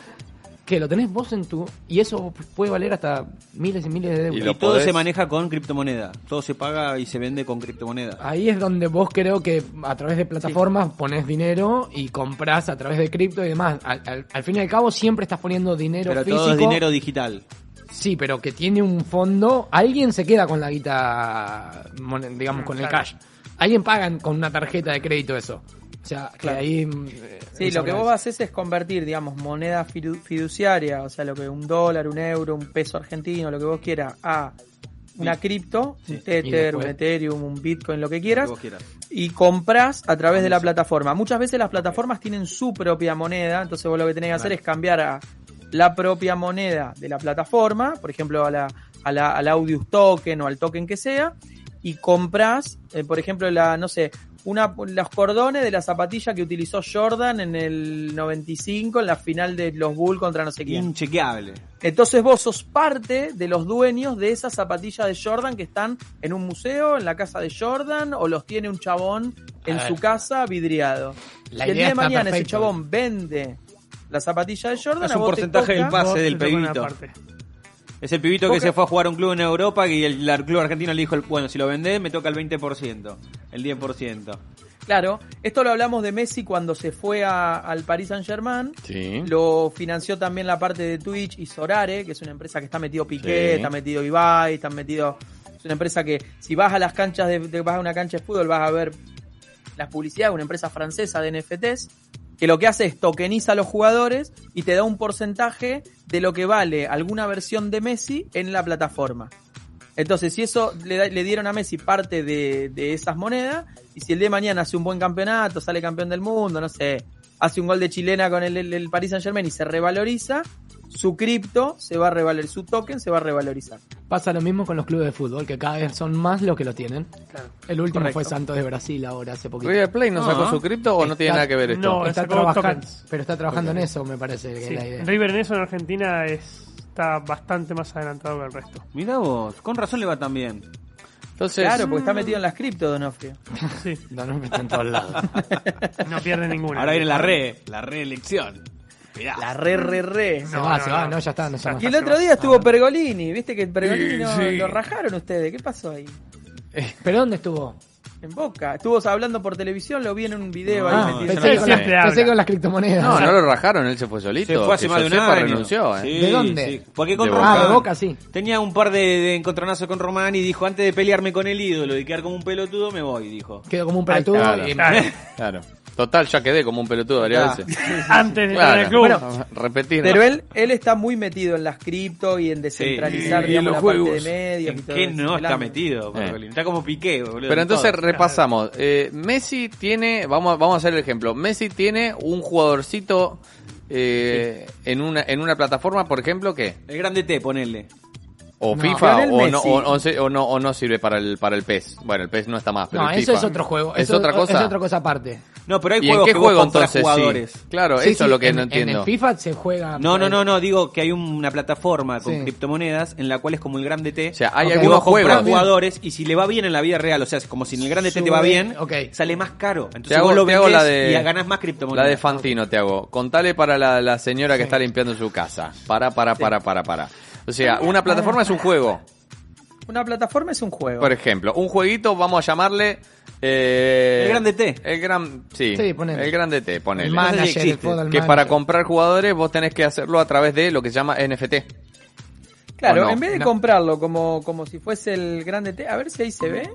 [SPEAKER 6] que lo tenés vos en tu... Y eso puede valer hasta miles y miles de euros.
[SPEAKER 2] Y
[SPEAKER 3] todo
[SPEAKER 2] podés-
[SPEAKER 3] se maneja con criptomoneda. Todo se paga y se vende con criptomoneda.
[SPEAKER 6] Ahí es donde vos creo que a través de plataformas pones dinero y compras a través de cripto y demás. Al, al- al fin y al cabo siempre estás poniendo dinero
[SPEAKER 3] Pero
[SPEAKER 6] físico.
[SPEAKER 3] todo es dinero digital.
[SPEAKER 6] Sí, pero que tiene un fondo. Alguien se queda con la guita, digamos,
[SPEAKER 5] Mm,
[SPEAKER 6] con el cash. Alguien paga con una tarjeta de crédito eso. O sea, que ahí. eh,
[SPEAKER 4] Sí, lo que vos
[SPEAKER 6] es.
[SPEAKER 4] haces es convertir, digamos, moneda fidu- fiduciaria, o sea, lo que un dólar, un euro, un peso argentino, lo que vos quieras, a una cripto, un Tether, un Ethereum, un Bitcoin, lo que
[SPEAKER 3] Lo que
[SPEAKER 4] quieras,
[SPEAKER 3] vos quieras.
[SPEAKER 4] y compras a través de la plataforma. Muchas veces las plataformas tienen su propia moneda, entonces vos lo que tenés que hacer es cambiar a la propia moneda de la plataforma, por ejemplo, a la, a la, al Audius Token o al token que sea, y compras, eh, por ejemplo, la, no sé, una, los cordones de la zapatilla que utilizó Jordan en el 95 en la final de los Bulls contra no sé quién.
[SPEAKER 3] Inchequeable.
[SPEAKER 4] Entonces vos sos parte de los dueños de esas zapatillas de Jordan que están en un museo, en la casa de Jordan, o los tiene un chabón en
[SPEAKER 6] A
[SPEAKER 4] su casa vidriado.
[SPEAKER 6] La
[SPEAKER 4] si el
[SPEAKER 6] idea
[SPEAKER 4] día de mañana ese chabón vende la zapatilla de Jordan,
[SPEAKER 3] Es
[SPEAKER 4] a
[SPEAKER 3] un
[SPEAKER 4] vos te
[SPEAKER 3] porcentaje del
[SPEAKER 4] toca-
[SPEAKER 3] pase
[SPEAKER 5] Vos
[SPEAKER 3] del
[SPEAKER 5] te
[SPEAKER 3] Es el pibito que se fue a jugar a un club en Europa y el, el club argentino le dijo, bueno, si lo vendés me toca el 20%, el 10%.
[SPEAKER 4] Claro, esto lo hablamos de Messi cuando se fue a- al Paris Saint Germain.
[SPEAKER 2] Sí.
[SPEAKER 4] Lo financió también la parte de Twitch y Sorare, que es una empresa que está metido Piqué,
[SPEAKER 2] Sí.
[SPEAKER 4] está metido Ibai, está metido... Es una empresa que si vas a las canchas de, de- vas a una cancha de fútbol vas a ver las publicidades, una empresa francesa de NFTs, que lo que hace es tokeniza a los jugadores y te da un porcentaje de lo que vale alguna versión de Messi en la plataforma. Entonces, si eso le, le dieron a Messi parte de, de esas monedas, y si el de mañana hace un buen campeonato, sale campeón del mundo, no sé, hace un gol de chilena con el, el, el Paris Saint Germain y se revaloriza, su cripto se va a revalorizar, su token se va a revalorizar.
[SPEAKER 6] Pasa lo mismo con los clubes de fútbol, que cada vez son más los que lo tienen. El último
[SPEAKER 4] Correcto.
[SPEAKER 6] fue Santos de Brasil ahora, hace poquito.
[SPEAKER 2] ¿River Plate no sacó
[SPEAKER 3] Ah.
[SPEAKER 2] su cripto o no tiene nada que ver esto?
[SPEAKER 5] No,
[SPEAKER 6] está
[SPEAKER 5] sacó
[SPEAKER 6] trabajando,
[SPEAKER 5] tokens.
[SPEAKER 6] pero está trabajando en eso, me parece que
[SPEAKER 5] Sí,
[SPEAKER 6] es la idea.
[SPEAKER 5] River en eso en Argentina es, está bastante más adelantado que el resto.
[SPEAKER 3] Mirá vos, con razón le va tan bien.
[SPEAKER 2] Entonces,
[SPEAKER 4] Claro, porque está metido en las cripto, Donofrio.
[SPEAKER 5] Sí,
[SPEAKER 6] No, no, está en todos lados.
[SPEAKER 5] no pierde ninguna.
[SPEAKER 3] Ahora viene la re, la reelección.
[SPEAKER 4] La re, re, re.
[SPEAKER 6] Se
[SPEAKER 5] No,
[SPEAKER 6] va,
[SPEAKER 5] no,
[SPEAKER 6] se va,
[SPEAKER 5] no.
[SPEAKER 6] no, ya está, no se
[SPEAKER 4] Y el otro día estuvo Pergolini, viste que Pergolini no-
[SPEAKER 2] Sí.
[SPEAKER 4] lo rajaron ustedes. ¿Qué pasó ahí?
[SPEAKER 6] ¿Pero dónde estuvo?
[SPEAKER 4] En Boca. Estuvo hablando por televisión, lo vi en un video ahí
[SPEAKER 3] Ah,
[SPEAKER 4] metido.
[SPEAKER 6] pensé, con las- pensé
[SPEAKER 5] habla.
[SPEAKER 6] con las criptomonedas.
[SPEAKER 2] No, no lo rajaron, él se fue solito.
[SPEAKER 3] Se fue hace más de un año.
[SPEAKER 2] renunció, ¿eh?
[SPEAKER 3] Sí,
[SPEAKER 6] ¿De dónde?
[SPEAKER 3] sí. Porque con
[SPEAKER 2] De
[SPEAKER 3] Román
[SPEAKER 6] Ah, de Boca sí.
[SPEAKER 3] tenía un par de, de encontronazos con Román y dijo, antes de pelearme con el ídolo y quedar como un pelotudo, me voy, dijo.
[SPEAKER 6] Quedó como un pelotudo
[SPEAKER 2] Claro.
[SPEAKER 6] y
[SPEAKER 5] Claro.
[SPEAKER 2] Claro. Total, ya quedé como un pelotudo varias
[SPEAKER 3] Ah.
[SPEAKER 2] veces.
[SPEAKER 5] Antes de en el club.
[SPEAKER 2] Claro. Repetir.
[SPEAKER 4] Pero
[SPEAKER 2] ¿no?
[SPEAKER 4] él, él está muy metido en las cripto y en descentralizar
[SPEAKER 2] Sí.
[SPEAKER 4] digamos,
[SPEAKER 2] Y en
[SPEAKER 4] la
[SPEAKER 2] los
[SPEAKER 4] parte de
[SPEAKER 2] juegos.
[SPEAKER 4] medios. y
[SPEAKER 3] ¿En
[SPEAKER 4] todo
[SPEAKER 3] qué no está metido? Pergolini? Está como Piqué, boludo.
[SPEAKER 2] Pero
[SPEAKER 3] en
[SPEAKER 2] entonces
[SPEAKER 3] todo.
[SPEAKER 2] repasamos. Eh, Messi tiene, vamos, vamos a hacer el ejemplo. Messi tiene un jugadorcito eh, en una en una plataforma, por ejemplo, que
[SPEAKER 3] El grande T, ponele.
[SPEAKER 2] o
[SPEAKER 6] No.
[SPEAKER 2] FIFA o no, o, o no o no sirve para el para el PES. Bueno, el PES no está más, pero
[SPEAKER 6] No,
[SPEAKER 2] el
[SPEAKER 6] eso
[SPEAKER 2] FIFA.
[SPEAKER 6] es otro juego.
[SPEAKER 2] Es
[SPEAKER 6] eso
[SPEAKER 2] otra cosa.
[SPEAKER 6] Es otra cosa aparte.
[SPEAKER 3] No, pero hay
[SPEAKER 2] ¿Y en
[SPEAKER 3] juegos
[SPEAKER 2] qué
[SPEAKER 3] que
[SPEAKER 2] juego
[SPEAKER 3] vos
[SPEAKER 2] entonces
[SPEAKER 3] jugadores.
[SPEAKER 2] sí? Claro,
[SPEAKER 6] Sí,
[SPEAKER 2] eso
[SPEAKER 6] sí,
[SPEAKER 2] es lo que
[SPEAKER 6] en,
[SPEAKER 2] no
[SPEAKER 6] En
[SPEAKER 2] entiendo.
[SPEAKER 6] el FIFA se juega.
[SPEAKER 3] No, no, no, no, digo que hay una plataforma con
[SPEAKER 6] Sí.
[SPEAKER 3] criptomonedas en la cual es como el grande T.
[SPEAKER 2] O sea, hay
[SPEAKER 6] Ok.
[SPEAKER 3] que
[SPEAKER 2] algunos juegos.
[SPEAKER 3] jugadores y si le va bien en la vida real, o sea, es como si en el grande T te va
[SPEAKER 6] Sube,
[SPEAKER 3] bien,
[SPEAKER 6] ok.
[SPEAKER 3] sale más caro. Entonces
[SPEAKER 2] Te hago-
[SPEAKER 3] vos lo
[SPEAKER 2] te hago
[SPEAKER 3] vendés
[SPEAKER 2] la de-
[SPEAKER 3] y ganás más
[SPEAKER 2] La
[SPEAKER 3] criptomonedas.
[SPEAKER 2] de Fantino te hago. Contale para la, la señora que está limpiando su casa. Para, para, para, para, para. O sea, una plataforma es un juego.
[SPEAKER 4] Una plataforma es un juego.
[SPEAKER 2] Por ejemplo, un jueguito, vamos a llamarle. Eh,
[SPEAKER 3] El Grande T.
[SPEAKER 2] El gran. Sí,
[SPEAKER 6] Sí, ponele.
[SPEAKER 2] el grande T, ponele.
[SPEAKER 6] El
[SPEAKER 3] No sé si
[SPEAKER 6] manager, el
[SPEAKER 3] existe.
[SPEAKER 6] football
[SPEAKER 2] que
[SPEAKER 6] manager.
[SPEAKER 2] para comprar jugadores vos tenés que hacerlo a través de lo que se llama NFT.
[SPEAKER 4] claro, en vez de
[SPEAKER 6] No.
[SPEAKER 4] comprarlo como, como si fuese el grande T, a ver si ahí se ve.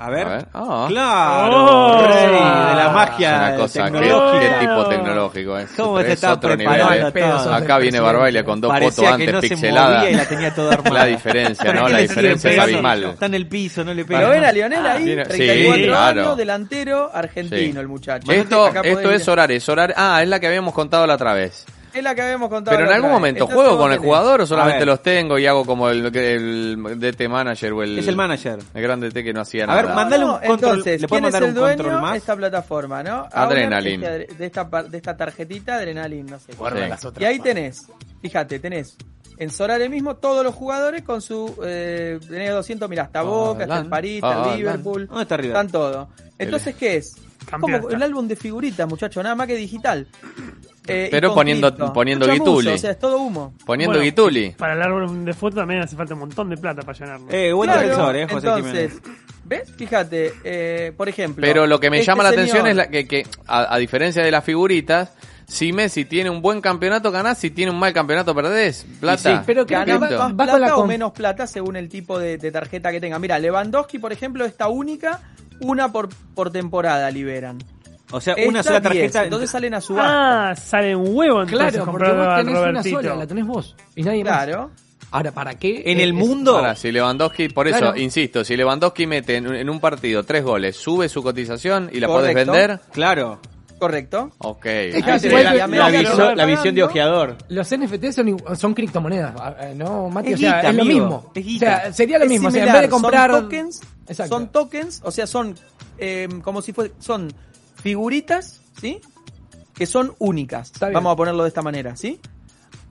[SPEAKER 3] A ver.
[SPEAKER 2] A ver. Ah.
[SPEAKER 3] Claro,
[SPEAKER 5] Oh.
[SPEAKER 3] rey de la
[SPEAKER 2] Es
[SPEAKER 3] magia
[SPEAKER 2] una cosa que,
[SPEAKER 3] tecnológica.
[SPEAKER 2] qué tipo tecnológico es.
[SPEAKER 3] ¿Cómo
[SPEAKER 2] Es
[SPEAKER 3] te está
[SPEAKER 2] otro nivel, eh.
[SPEAKER 3] Todo?
[SPEAKER 2] Acá viene. Barbaglia con dos fotos antes
[SPEAKER 3] no
[SPEAKER 2] pixeladas.
[SPEAKER 3] y la tenía toda armada.
[SPEAKER 2] La diferencia, ¿no? La diferencia es abismal.
[SPEAKER 3] Está en el piso, no le pega.
[SPEAKER 4] ¿Lo ven a Lionel ahí?
[SPEAKER 2] tiene-
[SPEAKER 4] 34
[SPEAKER 2] sí, claro.
[SPEAKER 4] años, delantero, argentino
[SPEAKER 2] Sí.
[SPEAKER 4] el muchacho.
[SPEAKER 2] Esto, esto es Sorare. Sorare. Ah, es la que habíamos contado la otra vez.
[SPEAKER 4] Es la que habíamos contado.
[SPEAKER 2] Pero en algún momento, ¿juego con el jugador o
[SPEAKER 3] A
[SPEAKER 2] solamente los tengo y hago como el, el DT manager o el.
[SPEAKER 3] Es el manager.
[SPEAKER 2] El grande T que no hacía
[SPEAKER 3] A
[SPEAKER 2] nada.
[SPEAKER 3] ver, mandale un control.
[SPEAKER 4] Entonces,
[SPEAKER 3] ¿Le
[SPEAKER 4] ¿quién
[SPEAKER 3] puedes
[SPEAKER 4] es
[SPEAKER 3] mandar
[SPEAKER 4] el
[SPEAKER 3] un
[SPEAKER 4] dueño
[SPEAKER 3] control más?
[SPEAKER 4] de esta plataforma, no? Este- de esta, par- de esta tarjetita, Adrenaline, no sé.
[SPEAKER 6] Guarda
[SPEAKER 2] Sí.
[SPEAKER 6] las otras
[SPEAKER 4] Y ahí tenés, fíjate, tenés en Sorare mismo todos los jugadores con su. Eh, tenés 200, mirá, está Boca, está el
[SPEAKER 2] Adelante.
[SPEAKER 4] París, el
[SPEAKER 2] Adelante.
[SPEAKER 4] Liverpool.
[SPEAKER 3] ¿Dónde está River?
[SPEAKER 4] Están todos. Entonces, ¿qué es? Como el álbum de figuritas, muchachos, nada más que digital. Eh,
[SPEAKER 2] Pero poniendo- poniendo
[SPEAKER 4] Mucho
[SPEAKER 2] Guituli.
[SPEAKER 4] muso, O sea, es todo humo.
[SPEAKER 2] Poniendo
[SPEAKER 5] Bueno,
[SPEAKER 2] Guituli.
[SPEAKER 5] Para el árbol de foto también hace falta un montón de plata para llenarlo.
[SPEAKER 3] Eh, buen
[SPEAKER 4] Claro,
[SPEAKER 3] defensor, eh, José
[SPEAKER 4] entonces,
[SPEAKER 3] Jiménez.
[SPEAKER 4] ¿ves? Fíjate, eh, por ejemplo.
[SPEAKER 2] Pero lo que me
[SPEAKER 4] este
[SPEAKER 2] llama la
[SPEAKER 4] señor-
[SPEAKER 2] atención es la que, que a, a diferencia de las figuritas, si Messi tiene un buen campeonato ganás, si tiene un mal campeonato perdés. Plata.
[SPEAKER 6] Sí, pero que
[SPEAKER 4] más
[SPEAKER 6] va con la
[SPEAKER 4] plata o menos plata según el tipo de, de tarjeta que tenga. Mira, Lewandowski, por ejemplo, esta única, una por, por temporada liberan.
[SPEAKER 3] O sea,
[SPEAKER 4] Esta,
[SPEAKER 3] una sola
[SPEAKER 4] 10,
[SPEAKER 3] tarjeta.
[SPEAKER 4] entonces salen a subasta.
[SPEAKER 5] Ah, sale un huevo entonces
[SPEAKER 6] Claro, porque vos
[SPEAKER 5] a
[SPEAKER 6] tenés una
[SPEAKER 5] Robertito.
[SPEAKER 6] sola, la tenés vos. Y nadie más.
[SPEAKER 4] claro.
[SPEAKER 6] Ahora, ¿para qué?
[SPEAKER 3] En
[SPEAKER 6] Eh,
[SPEAKER 3] el mundo.
[SPEAKER 2] Ahora, si Lewandowski, por eso,
[SPEAKER 6] Claro.
[SPEAKER 2] insisto, si Lewandowski mete en, en un partido tres goles, sube su cotización y la podés
[SPEAKER 4] Correcto.
[SPEAKER 2] vender,
[SPEAKER 3] Claro.
[SPEAKER 4] Correcto.
[SPEAKER 2] ok.
[SPEAKER 6] Que
[SPEAKER 3] tenés
[SPEAKER 6] igual
[SPEAKER 3] la,
[SPEAKER 6] que-
[SPEAKER 3] la visión,
[SPEAKER 4] claro.
[SPEAKER 3] la visión de ojeador.
[SPEAKER 6] Los NFT son, igu- son criptomonedas, ah, eh, ¿no, Mati?
[SPEAKER 3] Es
[SPEAKER 6] o sea,
[SPEAKER 3] guita,
[SPEAKER 6] es lo
[SPEAKER 3] amigo,
[SPEAKER 6] mismo.
[SPEAKER 3] es
[SPEAKER 6] O sea, sería lo
[SPEAKER 4] Es
[SPEAKER 6] mismo. O sea, en
[SPEAKER 4] similar,
[SPEAKER 6] vez de comprar.
[SPEAKER 4] Son tokens,
[SPEAKER 6] Exacto.
[SPEAKER 4] son tokens, o sea, son eh, como si fuese, son figuritas, ¿sí? Que son únicas. Vamos a ponerlo de esta manera, ¿sí?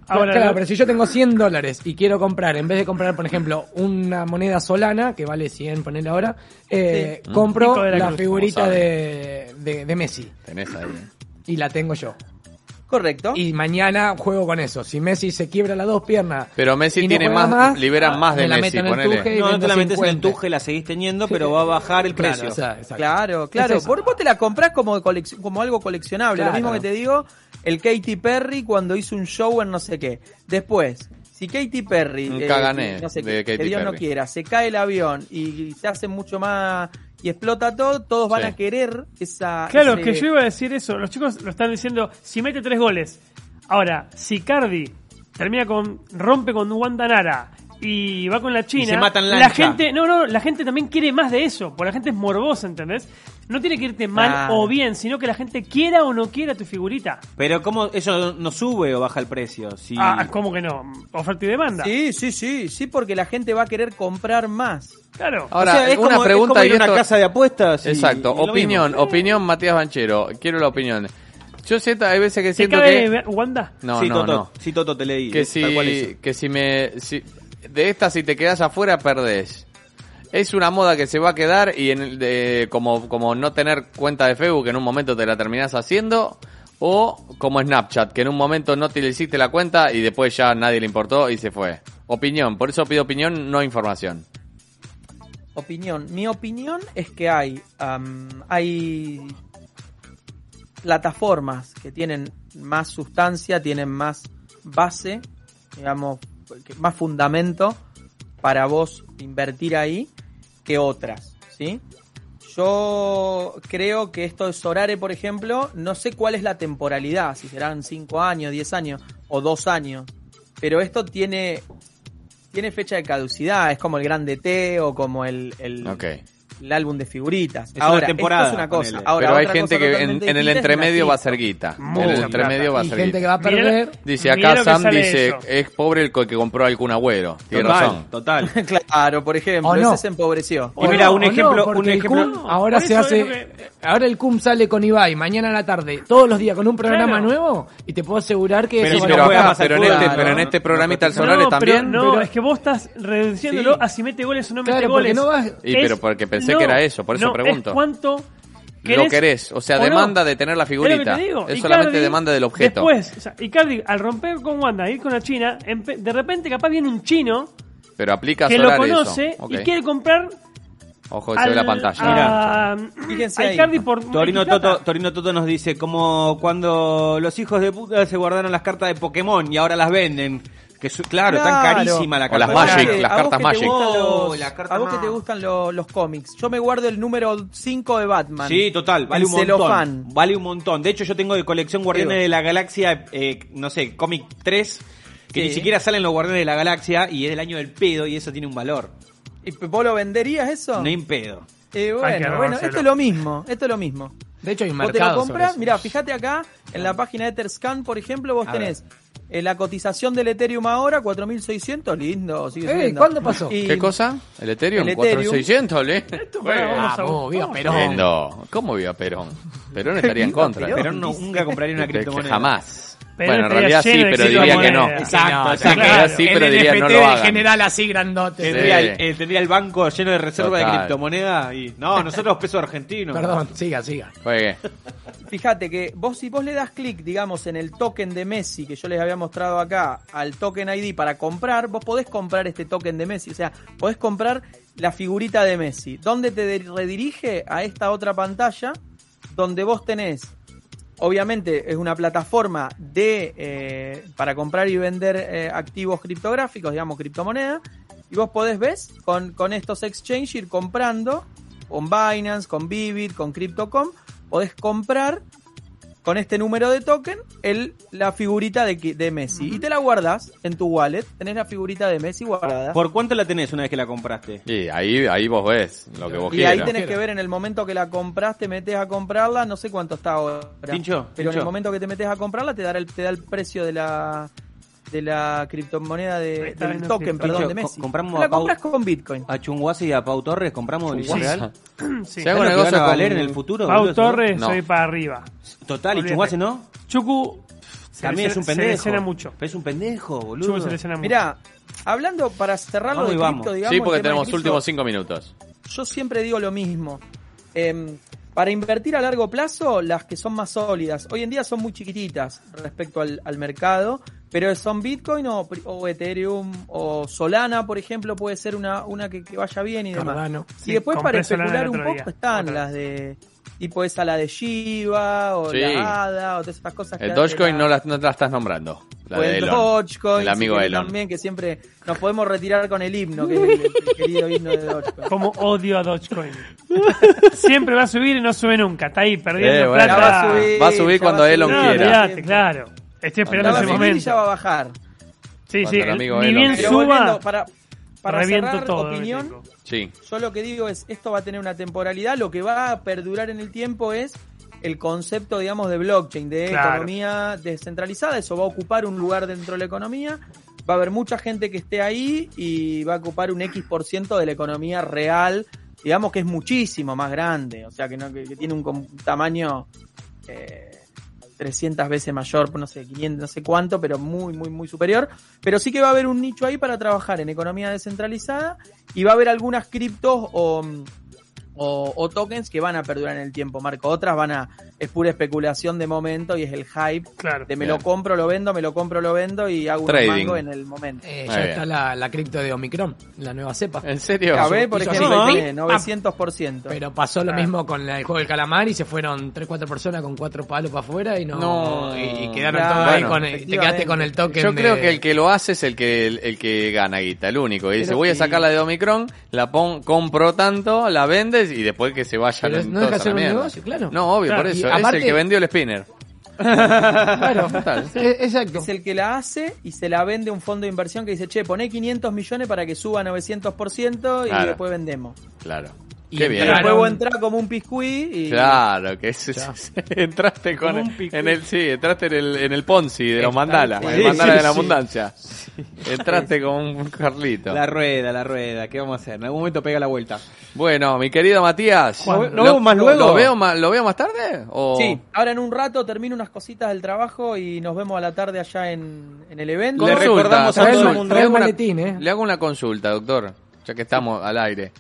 [SPEAKER 5] Ahora,
[SPEAKER 6] claro, pero si yo tengo 100 dólares y quiero comprar, en vez de comprar, por ejemplo, una moneda solana, que vale 100, ponele ahora, eh, compro
[SPEAKER 5] la
[SPEAKER 6] la,
[SPEAKER 5] cruz,
[SPEAKER 6] figurita de, de, de Messi.
[SPEAKER 2] Tenés ahí.
[SPEAKER 6] Y la tengo yo.
[SPEAKER 4] Correcto.
[SPEAKER 6] Y mañana juego con eso. Si Messi se quiebra las dos piernas.
[SPEAKER 2] Pero Messi
[SPEAKER 6] y no
[SPEAKER 2] tiene
[SPEAKER 6] juega
[SPEAKER 2] más, libera más de
[SPEAKER 6] me la
[SPEAKER 2] Messi,
[SPEAKER 6] en el tuje
[SPEAKER 3] No, no te la metes en el
[SPEAKER 6] 50.
[SPEAKER 3] tuje, la seguís teniendo, pero va a bajar el
[SPEAKER 6] Claro,
[SPEAKER 3] precio.
[SPEAKER 6] o sea, exacto.
[SPEAKER 4] Claro, claro.
[SPEAKER 6] Es.
[SPEAKER 4] Por, vos te la comprás como, colec- como algo coleccionable.
[SPEAKER 6] Claro.
[SPEAKER 4] Lo mismo que te digo, el Katy Perry cuando hizo un show en no sé qué. Después, si Katy Perry,
[SPEAKER 2] Un
[SPEAKER 4] eh,
[SPEAKER 2] cagané
[SPEAKER 4] no sé
[SPEAKER 2] de
[SPEAKER 4] que
[SPEAKER 2] Katy
[SPEAKER 4] Dios no
[SPEAKER 2] Perry.
[SPEAKER 4] quiera, se cae el avión y se hace mucho más y explota todo, todos van
[SPEAKER 2] Sí.
[SPEAKER 4] a querer esa.
[SPEAKER 5] Claro,
[SPEAKER 4] ese-
[SPEAKER 5] que yo iba a decir eso. Los chicos lo están diciendo, si mete tres goles. Ahora, si Cardi termina con, rompe con Wanda Nara y va con la China,
[SPEAKER 3] se matan
[SPEAKER 5] la
[SPEAKER 3] lancha.
[SPEAKER 5] gente, no, no, la gente también quiere más de eso, porque la gente es morbosa, ¿entendés? No tiene que irte mal o bien, sino que la gente quiera o no quiera tu figurita.
[SPEAKER 3] Pero ¿cómo eso no sube o baja el precio? Si...
[SPEAKER 5] Ah, ¿cómo que no? Oferta y demanda.
[SPEAKER 4] Sí, sí, sí, sí, porque la gente va a querer comprar más.
[SPEAKER 5] Claro.
[SPEAKER 2] Ahora,
[SPEAKER 3] O sea, es
[SPEAKER 2] una
[SPEAKER 3] como,
[SPEAKER 2] pregunta
[SPEAKER 3] es como ir
[SPEAKER 2] y
[SPEAKER 3] una
[SPEAKER 2] esto-
[SPEAKER 3] casa de apuestas. y-
[SPEAKER 2] Exacto,
[SPEAKER 3] y
[SPEAKER 2] opinión,
[SPEAKER 3] mismo.
[SPEAKER 2] opinión Matías Banchero. Quiero la opinión. Yo siento, hay veces que
[SPEAKER 5] ¿Te
[SPEAKER 2] siento
[SPEAKER 5] cabe
[SPEAKER 2] que...
[SPEAKER 5] Wanda?
[SPEAKER 2] No,
[SPEAKER 3] sí,
[SPEAKER 2] no,
[SPEAKER 3] Toto,
[SPEAKER 2] no.
[SPEAKER 3] sí, Toto, te leí.
[SPEAKER 2] Que si, que si me... si- de esta, si te quedas afuera, perdés. Es una moda que se va a quedar y en de, como, no tener cuenta de Facebook que en un momento te la terminás haciendo o como Snapchat que en un momento no te hiciste la cuenta y después ya nadie le importó y se fue. Opinión, por eso pido opinión, no información.
[SPEAKER 4] Opinión. Mi opinión es que hay, hay plataformas que tienen más sustancia, tienen más base, digamos, más fundamento para vos invertir ahí que otras, ¿sí? Yo creo que esto de Sorare, por ejemplo, no sé cuál es la temporalidad, si serán 5 años, 10 años o 2 años, pero esto tiene tiene fecha de caducidad, es como el Grande T o como el, el. El álbum de figuritas.
[SPEAKER 3] Es una
[SPEAKER 4] Ahora,
[SPEAKER 3] temporada,
[SPEAKER 4] esto es una cosa. Ahora,
[SPEAKER 2] Pero hay gente que en, el entremedio
[SPEAKER 4] una
[SPEAKER 2] va a ser guita. En el
[SPEAKER 5] plata.
[SPEAKER 2] entremedio va a ser
[SPEAKER 6] gente
[SPEAKER 2] guita.
[SPEAKER 6] que va a
[SPEAKER 5] Mira-
[SPEAKER 6] perder.
[SPEAKER 2] Dice acá Sam, dice,
[SPEAKER 5] eso.
[SPEAKER 2] es pobre el que compró algún agüero. Tiene
[SPEAKER 3] Total,
[SPEAKER 2] razón.
[SPEAKER 3] total.
[SPEAKER 4] Claro, por ejemplo,
[SPEAKER 6] no.
[SPEAKER 4] ese se empobreció.
[SPEAKER 3] Y mira, un ejemplo-
[SPEAKER 6] no, porque
[SPEAKER 3] un
[SPEAKER 6] el
[SPEAKER 3] ejemplo-
[SPEAKER 6] CUM ahora se hace.
[SPEAKER 5] que-
[SPEAKER 6] Ahora el CUM sale con Ibai mañana a la tarde, todos los días con un programa
[SPEAKER 5] Claro.
[SPEAKER 6] nuevo y te puedo asegurar que
[SPEAKER 3] Pero
[SPEAKER 6] eso va
[SPEAKER 2] pero, acá,
[SPEAKER 3] al
[SPEAKER 2] pero, en este,
[SPEAKER 3] no,
[SPEAKER 2] pero en este programita el
[SPEAKER 3] No,
[SPEAKER 2] Solare
[SPEAKER 5] no,
[SPEAKER 2] también.
[SPEAKER 5] No,
[SPEAKER 6] pero-
[SPEAKER 5] es que vos estás reduciéndolo
[SPEAKER 4] Sí.
[SPEAKER 5] a si mete goles o no mete
[SPEAKER 6] Claro,
[SPEAKER 5] goles.
[SPEAKER 6] no vas-
[SPEAKER 2] Y pero porque pensé que era eso, por eso
[SPEAKER 5] no,
[SPEAKER 2] pregunto.
[SPEAKER 5] Es cuánto
[SPEAKER 2] Lo querés, o sea, demanda de tener la figurita. Es
[SPEAKER 5] Icardi,
[SPEAKER 2] solamente demanda del objeto.
[SPEAKER 5] Después, o sea, Icardi, al romper con Wanda, ir con la China, empe- de repente capaz viene un chino
[SPEAKER 2] Pero aplica
[SPEAKER 5] que lo conoce
[SPEAKER 2] eso. Ok.
[SPEAKER 5] y quiere comprar
[SPEAKER 2] Ojo, se ve la
[SPEAKER 5] al-
[SPEAKER 2] pantalla.
[SPEAKER 5] a,
[SPEAKER 4] Fíjense
[SPEAKER 5] a
[SPEAKER 4] ahí.
[SPEAKER 5] Por
[SPEAKER 3] Torino. Toto, Torino Toto nos dice como cuando los hijos de puta se guardaron las cartas de Pokémon y ahora las venden. Que su- claro, están
[SPEAKER 4] Claro.
[SPEAKER 3] carísimas la
[SPEAKER 2] O
[SPEAKER 3] carta.
[SPEAKER 2] las
[SPEAKER 3] de
[SPEAKER 2] Magic,
[SPEAKER 3] Pokémon.
[SPEAKER 2] las cartas Magic.
[SPEAKER 3] Oh,
[SPEAKER 4] los-
[SPEAKER 3] la carta
[SPEAKER 4] a vos que te gustan lo- los cómics. Yo me guardo el número 5 de Batman.
[SPEAKER 3] Sí, total, vale un montón.
[SPEAKER 4] celofán.
[SPEAKER 3] Vale un montón. De hecho, yo tengo de colección Guardianes de la Galaxia, eh, no sé, cómic 3, que
[SPEAKER 4] Sí.
[SPEAKER 3] ni siquiera salen los Guardianes de la Galaxia y es del año del pedo y eso tiene un valor.
[SPEAKER 4] ¿Y vos lo venderías eso?
[SPEAKER 3] No hay pedo.
[SPEAKER 4] Eh, bueno, bueno, esto es lo mismo. Esto es lo mismo.
[SPEAKER 6] De hecho, hay un
[SPEAKER 4] Vos te lo compras, mira, fíjate acá, en la página de Etherscan, por ejemplo, vos
[SPEAKER 3] A
[SPEAKER 4] tenés eh, la cotización del Ethereum ahora, 4600, lindo, sigue
[SPEAKER 6] Ey,
[SPEAKER 4] subiendo.
[SPEAKER 6] ¿cuándo pasó?
[SPEAKER 4] Y-
[SPEAKER 2] ¿Qué cosa? ¿El Ethereum?
[SPEAKER 4] El Ethereum.
[SPEAKER 2] 4600, ¿le?
[SPEAKER 5] Bueno, vamos a-
[SPEAKER 6] Vamos, viva Perón.
[SPEAKER 2] Lindo. ¿Cómo viva Perón? Perón estaría en contra.
[SPEAKER 4] Perón.
[SPEAKER 3] Pero no, nunca compraría una criptomoneda.
[SPEAKER 2] jamás.
[SPEAKER 5] Pero
[SPEAKER 2] bueno, en realidad sí, pero diría que no.
[SPEAKER 5] criptomonedas.
[SPEAKER 3] Exacto,
[SPEAKER 6] No,
[SPEAKER 3] exacto.
[SPEAKER 2] En realidad
[SPEAKER 5] Claro.
[SPEAKER 2] sí, pero
[SPEAKER 6] el
[SPEAKER 2] diría no
[SPEAKER 6] NFT
[SPEAKER 2] lo hagan.
[SPEAKER 6] general así grandote.
[SPEAKER 3] Tendría,
[SPEAKER 2] Sí.
[SPEAKER 3] el, eh, tendría el banco lleno de reserva de
[SPEAKER 2] Total.
[SPEAKER 3] criptomoneda y no, nosotros pesos argentinos.
[SPEAKER 6] Perdón, siga, siga.
[SPEAKER 2] Juegue.
[SPEAKER 4] Fíjate que vos si vos le das clic, digamos, en el token de Messi que yo les había mostrado acá, al token ID para comprar, vos podés comprar este token de Messi, o sea, podés comprar la figurita de Messi. ¿Dónde te redirige? A esta otra pantalla, donde vos tenés, obviamente es una plataforma de eh, para comprar y vender eh, activos criptográficos, digamos, criptomonedas, y vos podés, ¿ves? Con, con estos exchange ir comprando, con Binance, con Vivid, con Crypto.com, podés comprar con este número de token el, la figurita de, Messi. Y te la guardas en tu wallet, tenés la figurita de Messi guardada.
[SPEAKER 3] ¿Por cuánto la tenés una vez que la compraste?
[SPEAKER 2] Y ahí, ahí vos ves lo que vos
[SPEAKER 4] y
[SPEAKER 2] quieras.
[SPEAKER 4] ahí tenés que ver en el momento que la compraste, metes a comprarla, no sé cuánto está ahora.
[SPEAKER 3] Tincho,
[SPEAKER 4] pero en el momento que te metes a comprarla te dará el, te da el precio de la de la criptomoneda de, del token,
[SPEAKER 5] cripto.
[SPEAKER 4] perdón, de Messi.
[SPEAKER 3] co- compramos
[SPEAKER 4] la
[SPEAKER 3] a Pau-
[SPEAKER 4] compras con Bitcoin.
[SPEAKER 3] A Chunguase y a Pau Torres compramos el real.
[SPEAKER 5] Sí.
[SPEAKER 2] Si hago
[SPEAKER 3] ¿Sabes lo que
[SPEAKER 2] negocio
[SPEAKER 3] a valer en el futuro?
[SPEAKER 5] Pau
[SPEAKER 3] boludo?
[SPEAKER 5] Torres,
[SPEAKER 2] No.
[SPEAKER 5] soy para arriba.
[SPEAKER 3] Total, y. Chunguase no.
[SPEAKER 5] Chucu, Se
[SPEAKER 3] También es un
[SPEAKER 5] Se
[SPEAKER 3] pendejo.
[SPEAKER 5] lesiona mucho.
[SPEAKER 3] Pero es un pendejo, boludo.
[SPEAKER 5] Chubo se lesiona mucho.
[SPEAKER 4] Mirá, hablando para cerrarlo
[SPEAKER 3] Vamos
[SPEAKER 4] de
[SPEAKER 3] vamos.
[SPEAKER 4] cripto, digamos.
[SPEAKER 2] Sí, porque tenemos
[SPEAKER 4] cripto,
[SPEAKER 2] últimos cinco minutos.
[SPEAKER 4] Yo siempre digo lo mismo. Em, para invertir a largo plazo, las que son más sólidas, hoy en día son muy chiquititas respecto al, al mercado, pero son Bitcoin o, pri- o Ethereum o Solana, por ejemplo, puede ser una, una que, que vaya bien y demás.
[SPEAKER 6] Cardano.
[SPEAKER 4] y después para especular un poco
[SPEAKER 5] día.
[SPEAKER 4] están
[SPEAKER 5] Otra
[SPEAKER 4] las de tipo esa la de Shiba o
[SPEAKER 2] Sí.
[SPEAKER 4] la ADA o todas estas cosas que
[SPEAKER 2] El Dogecoin
[SPEAKER 4] la-
[SPEAKER 2] no la, no la estás nombrando. La
[SPEAKER 4] o
[SPEAKER 2] de
[SPEAKER 4] el
[SPEAKER 2] Elon.
[SPEAKER 4] Dogecoin,
[SPEAKER 2] El amigo Elon.
[SPEAKER 4] también, que siempre nos podemos retirar con el himno, que es el, el querido himno de Dogecoin.
[SPEAKER 5] Como odio a Dogecoin. Siempre va a subir y no sube nunca. Está ahí perdiendo
[SPEAKER 2] Eh, bueno.
[SPEAKER 5] plata.
[SPEAKER 4] Va a subir,
[SPEAKER 2] Va a subir
[SPEAKER 4] ya
[SPEAKER 2] cuando
[SPEAKER 4] va a
[SPEAKER 2] Elon
[SPEAKER 5] No,
[SPEAKER 2] quiera.
[SPEAKER 5] claro. Estoy esperando ese momento.
[SPEAKER 4] ya va a bajar.
[SPEAKER 5] Sí,
[SPEAKER 2] Cuando
[SPEAKER 5] sí.
[SPEAKER 2] el amigo
[SPEAKER 5] Ni bien suba,
[SPEAKER 4] volviendo, para, para
[SPEAKER 5] reviento
[SPEAKER 4] cerrar
[SPEAKER 5] todo.
[SPEAKER 4] opinión.
[SPEAKER 2] Sí.
[SPEAKER 4] yo lo que digo es, esto va a tener una temporalidad, lo que va a perdurar en el tiempo es el concepto, digamos, de blockchain, de
[SPEAKER 5] Claro.
[SPEAKER 4] economía descentralizada, eso va a ocupar un lugar dentro de la economía, va a haber mucha gente que esté ahí y va a ocupar un X por ciento de la economía real, digamos que es muchísimo más grande, o sea, que, no, que, que tiene un, com- tamaño eh, 300 veces mayor, no sé, 500, no sé cuánto, pero muy, muy, muy superior. Pero sí que va a haber un nicho ahí para trabajar en economía descentralizada y va a haber algunas criptos o, o, o tokens que van a perdurar en el tiempo, Marco. Otras van a, es pura especulación de momento y es el hype
[SPEAKER 5] Claro.
[SPEAKER 4] de me
[SPEAKER 2] Bien.
[SPEAKER 4] lo compro, lo vendo, me lo compro, lo vendo y hago un mango en el momento.
[SPEAKER 6] Eh, ya
[SPEAKER 2] bien.
[SPEAKER 6] está la, la cripto de Omicron, la nueva cepa.
[SPEAKER 2] ¿En serio?
[SPEAKER 4] A ver, por ejemplo, tiene
[SPEAKER 6] ¡pim!
[SPEAKER 4] 900%.
[SPEAKER 6] Pero pasó lo
[SPEAKER 5] Ah.
[SPEAKER 6] mismo con la- el juego del calamar y se fueron 3-4 personas con cuatro palos para afuera y no,
[SPEAKER 2] No.
[SPEAKER 6] y, y quedaron
[SPEAKER 4] Claro,
[SPEAKER 6] todos ahí
[SPEAKER 2] bueno,
[SPEAKER 6] con el- te quedaste con el token
[SPEAKER 2] Yo creo
[SPEAKER 6] de-
[SPEAKER 2] que el que lo hace es el que el, el que gana guita, el único. Y dice, voy a sacar la de Omicron, la pon, compro tanto, la vendes y después que se vayan
[SPEAKER 6] Pero no deja un negocio, claro.
[SPEAKER 2] No, obvio,
[SPEAKER 5] Claro,
[SPEAKER 2] por
[SPEAKER 6] y aparte-
[SPEAKER 2] es el que vendió el spinner.
[SPEAKER 6] Claro,
[SPEAKER 2] Total.
[SPEAKER 6] Eh, exacto.
[SPEAKER 4] es el que la hace y se la vende a un fondo de inversión que dice, che, poné 500 millones para que suba 900% y
[SPEAKER 2] Claro.
[SPEAKER 4] después vendemos.
[SPEAKER 2] Claro.
[SPEAKER 6] Y
[SPEAKER 2] Qué
[SPEAKER 6] el
[SPEAKER 2] bien.
[SPEAKER 4] Entrás como un piscuí y...
[SPEAKER 2] Claro, que es,
[SPEAKER 6] Ya.
[SPEAKER 2] entraste con el, en el sí, entraste en el, en el Ponzi de los mandalas,
[SPEAKER 4] Sí,
[SPEAKER 2] el mandala
[SPEAKER 3] sí,
[SPEAKER 2] de la
[SPEAKER 3] sí.
[SPEAKER 2] abundancia. Entraste con un Carlito.
[SPEAKER 3] La rueda, la rueda. ¿Qué vamos a hacer? En algún momento pega la vuelta.
[SPEAKER 2] Bueno, mi querido Matías,
[SPEAKER 3] Juan, ¿nos
[SPEAKER 2] ¿lo-
[SPEAKER 3] vemos más luego?
[SPEAKER 2] ¿Lo veo más, lo veo más tarde? O...
[SPEAKER 4] Sí, ahora en un rato termino unas cositas del trabajo y nos vemos a la tarde allá en, en el evento.
[SPEAKER 3] Le
[SPEAKER 2] Consulta,
[SPEAKER 3] recordamos a todo
[SPEAKER 6] el-
[SPEAKER 3] el mundo.
[SPEAKER 6] el
[SPEAKER 2] Le hago una-
[SPEAKER 6] maletín, eh.
[SPEAKER 2] Le hago una consulta, doctor, ya que estamos al aire.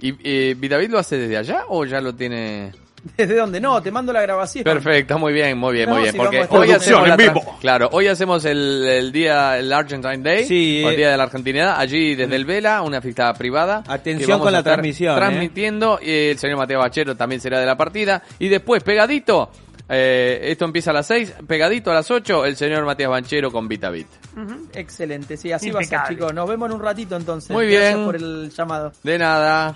[SPEAKER 2] ¿Y eh, David lo hace desde allá o ya lo tiene...?
[SPEAKER 4] ¿Desde dónde? No, te mando la grabación.
[SPEAKER 2] Perfecto, muy bien, muy bien,
[SPEAKER 4] No,
[SPEAKER 2] muy bien.
[SPEAKER 4] si
[SPEAKER 2] Porque hoy hacemos
[SPEAKER 3] en vivo.
[SPEAKER 2] Claro, hoy hacemos el, el día, el Argentine Day,
[SPEAKER 3] Sí,
[SPEAKER 2] o el
[SPEAKER 3] eh.
[SPEAKER 2] día de la Argentinidad, allí desde el Vela, una fiesta privada.
[SPEAKER 3] Atención con la transmisión, ¿eh?
[SPEAKER 2] Transmitiendo, y el señor Mateo Bachero también será de la partida. Y después, pegadito, eh, esto empieza a las 6, pegadito a las 8, el señor Matías Banchero con VitaVit.
[SPEAKER 4] Excelente, sí, así va a ser, chicos. Nos vemos en un ratito entonces.
[SPEAKER 2] Muy
[SPEAKER 4] Gracias
[SPEAKER 2] bien.
[SPEAKER 4] por el llamado.
[SPEAKER 2] De nada.